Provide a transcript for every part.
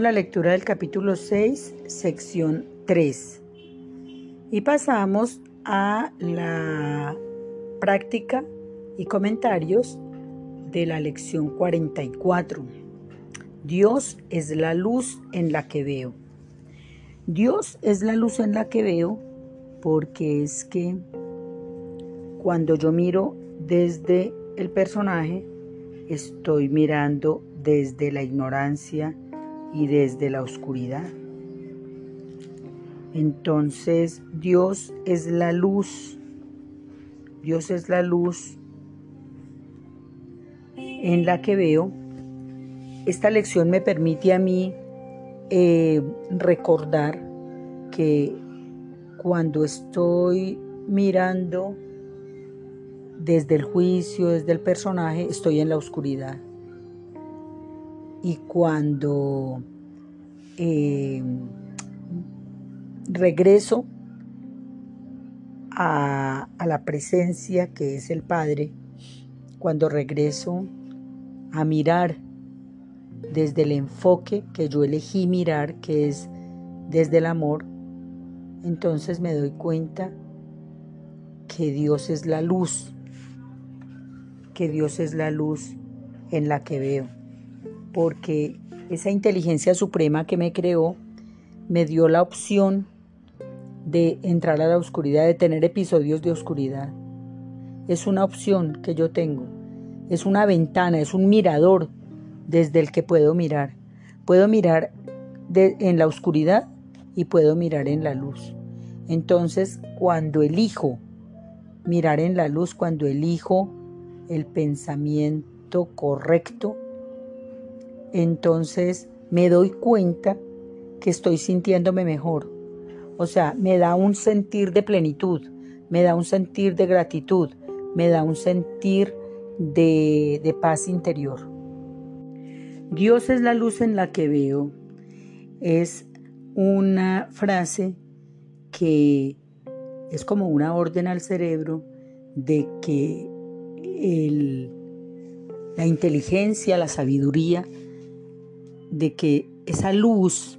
La lectura del capítulo 6, sección 3. Y pasamos a la práctica y comentarios de la lección 44. Dios es la luz en la que veo. Dios es la luz en la que veo porque es que cuando yo miro desde el personaje, estoy mirando desde la ignorancia y desde la oscuridad. Entonces Dios es la luz, Dios es la luz en la que veo. Esta lección me permite a mí eh, recordar que cuando estoy mirando desde el juicio, desde el personaje, estoy en la oscuridad y cuando eh, regreso a, a la presencia que es el Padre, cuando regreso a mirar desde el enfoque que yo elegí mirar, que es desde el amor, entonces me doy cuenta que Dios es la luz, que Dios es la luz en la que veo porque esa inteligencia suprema que me creó me dio la opción de entrar a la oscuridad, de tener episodios de oscuridad. Es una opción que yo tengo, es una ventana, es un mirador desde el que puedo mirar. Puedo mirar en la oscuridad y puedo mirar en la luz. Entonces, cuando elijo mirar en la luz, cuando elijo el pensamiento correcto, entonces me doy cuenta que estoy sintiéndome mejor. O sea, me da un sentir de plenitud, me da un sentir de gratitud, me da un sentir de, de paz interior. Dios es la luz en la que veo. Es una frase que es como una orden al cerebro de que el, la inteligencia, la sabiduría, de que esa luz,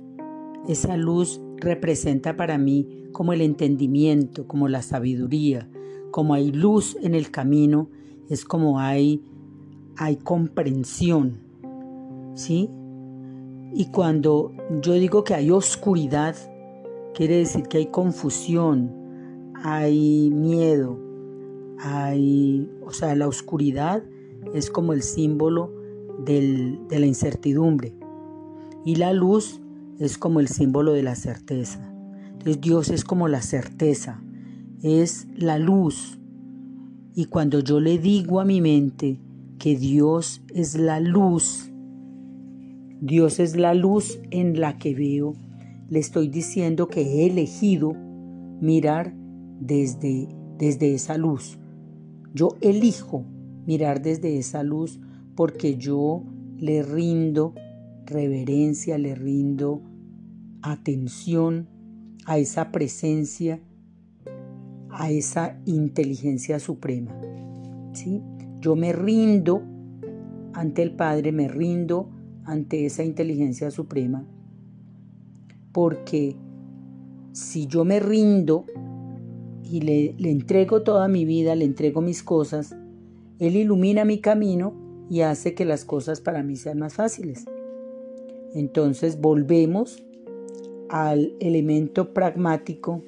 esa luz representa para mí como el entendimiento, como la sabiduría, como hay luz en el camino, es como hay, hay comprensión, ¿sí? Y cuando yo digo que hay oscuridad, quiere decir que hay confusión, hay miedo, hay, o sea, la oscuridad es como el símbolo de la incertidumbre. Y la luz es como el símbolo de la certeza. Entonces Dios es como la certeza, es la luz. Y cuando yo le digo a mi mente que Dios es la luz, Dios es la luz en la que veo, le estoy diciendo que he elegido mirar desde, desde esa luz. Yo elijo mirar desde esa luz porque yo le rindo reverencia, le rindo atención a esa presencia, a esa inteligencia suprema. ¿sí? Yo me rindo ante el Padre, me rindo ante esa inteligencia suprema, porque si yo me rindo y le, le entrego toda mi vida, le entrego mis cosas, Él ilumina mi camino y hace que las cosas para mí sean más fáciles. Entonces volvemos al elemento pragmático,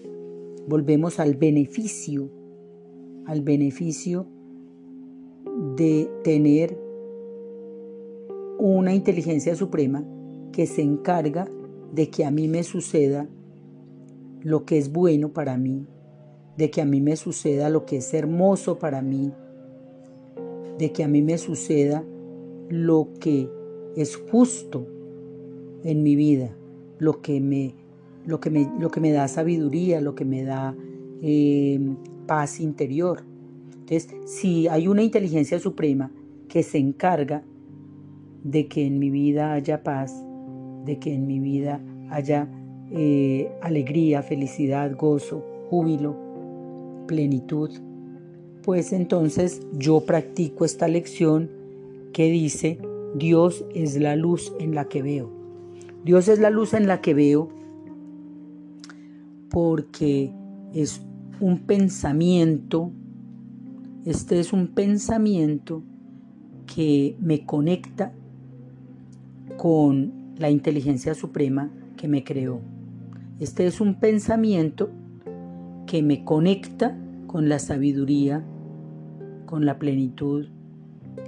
volvemos al beneficio, al beneficio de tener una inteligencia suprema que se encarga de que a mí me suceda lo que es bueno para mí, de que a mí me suceda lo que es hermoso para mí, de que a mí me suceda lo que es justo en mi vida, lo que me, lo que me, lo que me da sabiduría, lo que me da em, paz interior. Entonces, si hay una inteligencia suprema que se encarga de que en mi vida haya paz, de que en mi vida haya eh, alegría, felicidad, gozo, júbilo, plenitud, pues entonces yo practico esta lección que dice, Dios es la luz en la que veo. Dios es la luz en la que veo porque es un pensamiento, este es un pensamiento que me conecta con la inteligencia suprema que me creó. Este es un pensamiento que me conecta con la sabiduría, con la plenitud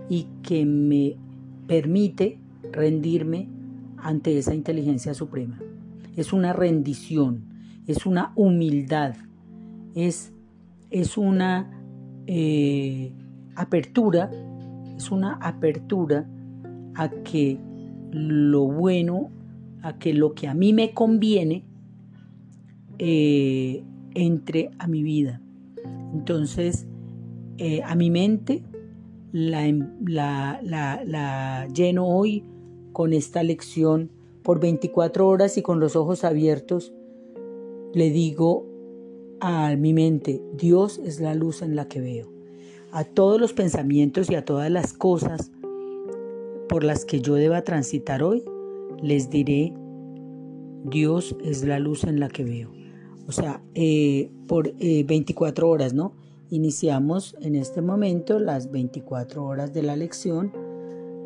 y que me permite rendirme ante esa inteligencia suprema. Es una rendición, es una humildad, es, es una eh, apertura, es una apertura a que lo bueno, a que lo que a mí me conviene eh, entre a mi vida. Entonces, eh, a mi mente em, la, la, la, lleno hoy con esta lección por 24 horas y con los ojos abiertos. Le digo a mi mente, Dios es la luz en la que veo. A todos los pensamientos y a todas las cosas por las que yo deba transitar hoy, les diré, Dios es la luz en la que veo. O sea, eh, por 24 eh, horas, ¿no? Iniciamos en este momento las 24 horas de la lección.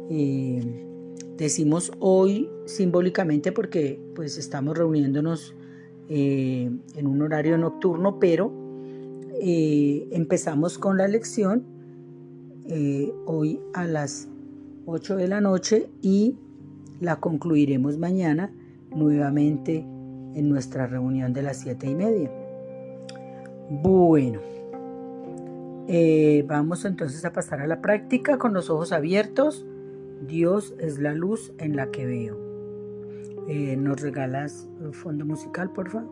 Eh, decimos hoy simbólicamente porque pues estamos reuniéndonos en un horario nocturno, pero empezamos con la lección hoy a las 8 de la noche y la concluiremos mañana nuevamente en nuestra reunión de las 7 y media. Bueno, eh, vamos entonces a pasar a la práctica con los ojos abiertos. Dios es la luz en la que veo. Eh, ¿Nos regalas el fondo musical, por favor?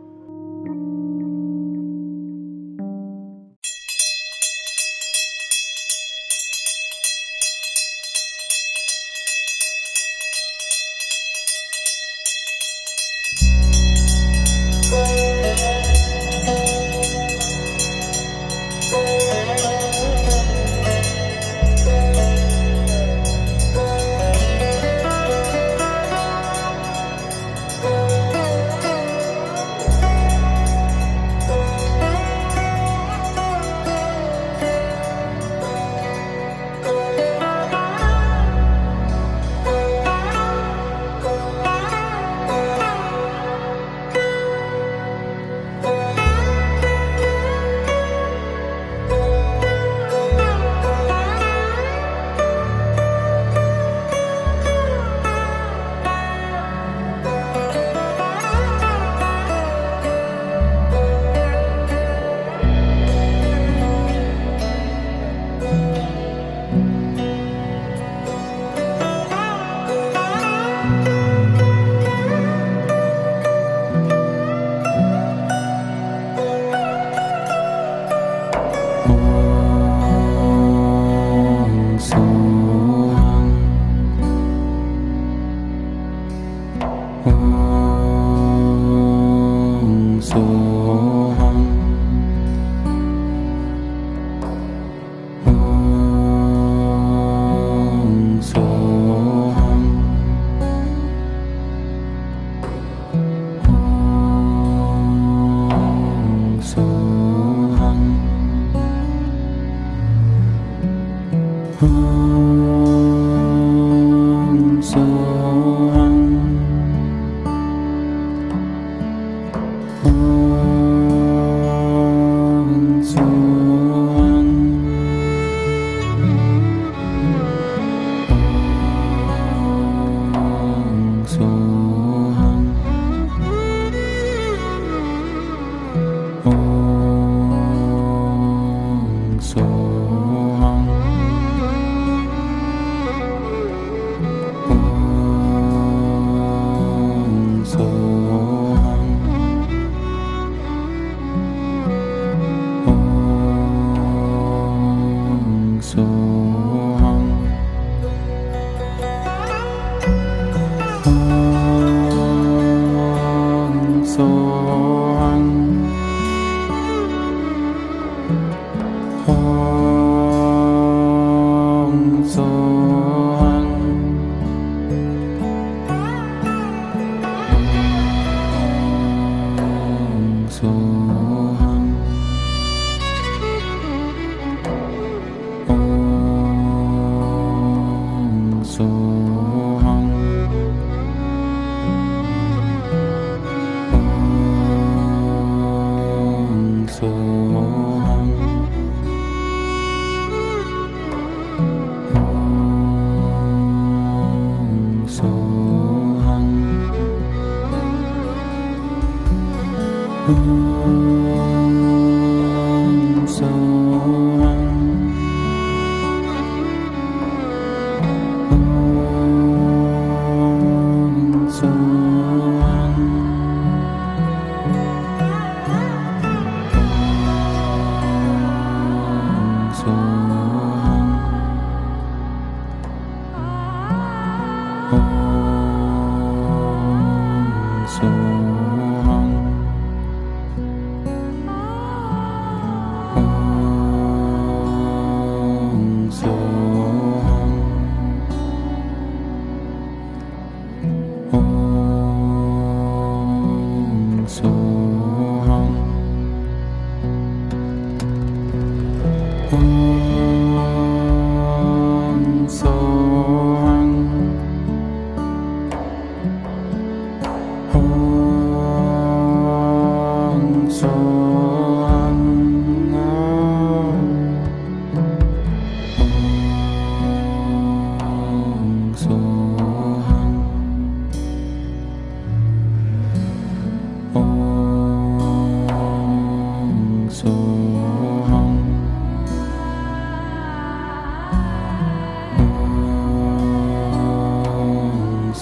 Oh.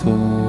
azul.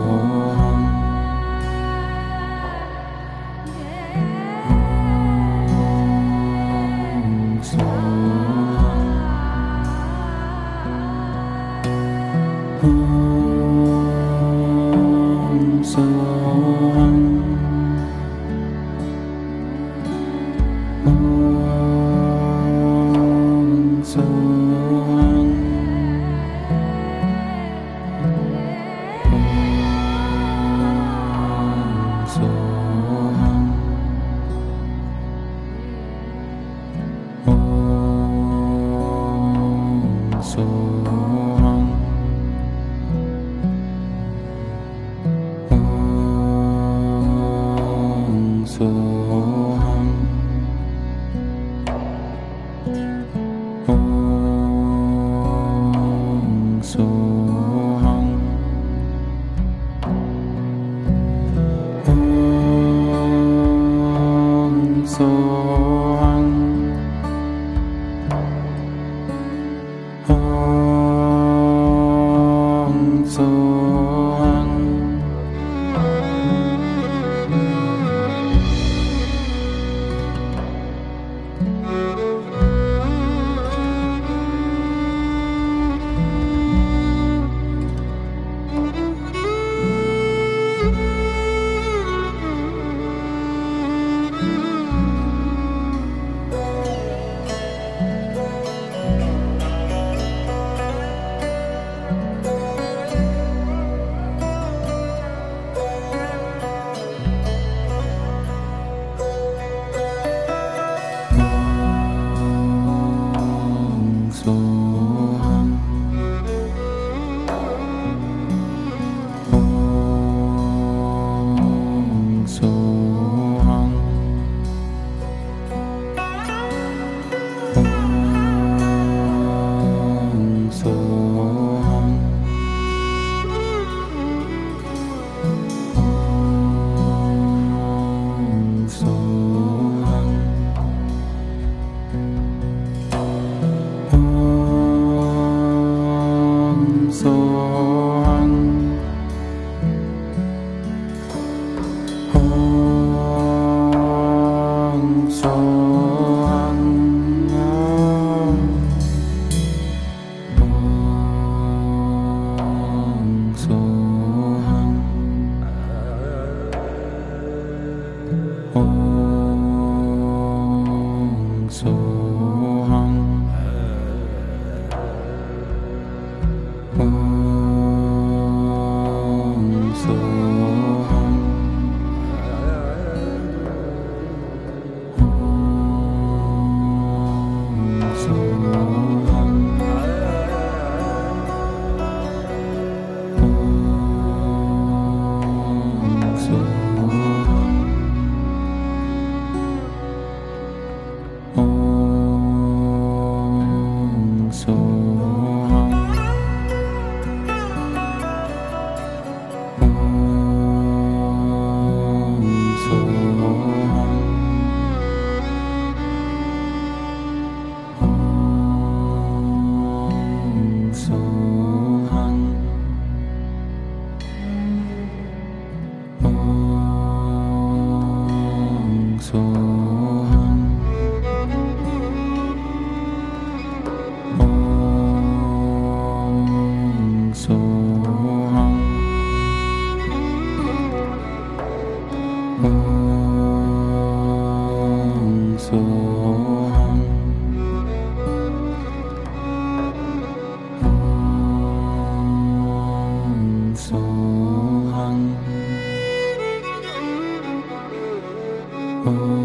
Oh.